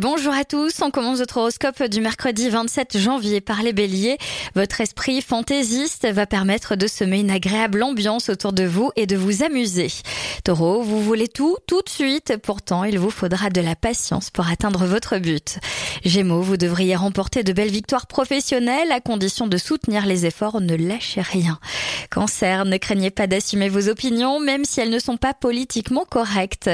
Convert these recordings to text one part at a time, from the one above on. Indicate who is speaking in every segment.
Speaker 1: Bonjour à tous, on commence votre horoscope du mercredi 27 janvier par les béliers. Votre esprit fantaisiste va permettre de semer une agréable ambiance autour de vous et de vous amuser. Taureau, vous voulez tout tout de suite, pourtant il vous faudra de la patience pour atteindre votre but. Gémeaux, vous devriez remporter de belles victoires professionnelles à condition de soutenir les efforts, ne lâchez rien. Cancer, ne craignez pas d'assumer vos opinions même si elles ne sont pas politiquement correctes.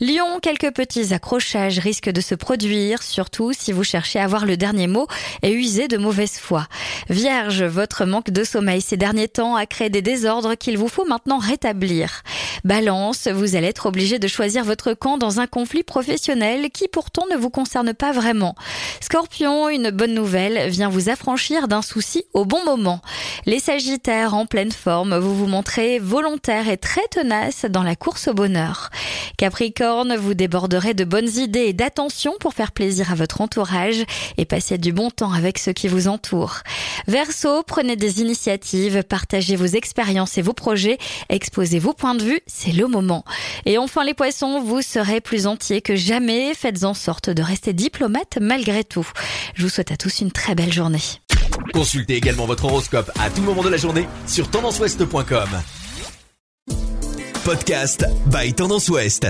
Speaker 1: Lion, quelques petits accrochages risquent de se produire surtout si vous cherchez à avoir le dernier mot et user de mauvaise foi. Vierge, votre manque de sommeil ces derniers temps a créé des désordres qu'il vous faut maintenant rétablir. Balance, vous allez être obligé de choisir votre camp dans un conflit professionnel qui pourtant ne vous concerne pas vraiment. Scorpion, une bonne nouvelle vient vous affranchir d'un souci au bon moment. Les Sagittaires en pleine forme, vous vous montrez volontaire et très tenace dans la course au bonheur. Capricorne, vous déborderez de bonnes idées et d'attention pour faire plaisir à votre entourage et passer du bon temps avec ceux qui vous entourent. Verseau, prenez des initiatives, partagez vos expériences et vos projets, exposez vos points de vue, c'est le moment. Et enfin les poissons, vous serez plus entiers que jamais, faites en sorte de rester diplomate malgré tout. Je vous souhaite à tous une très belle journée.
Speaker 2: Consultez également votre horoscope à tout moment de la journée sur tendanceouest.com. Podcast by Tendance Ouest.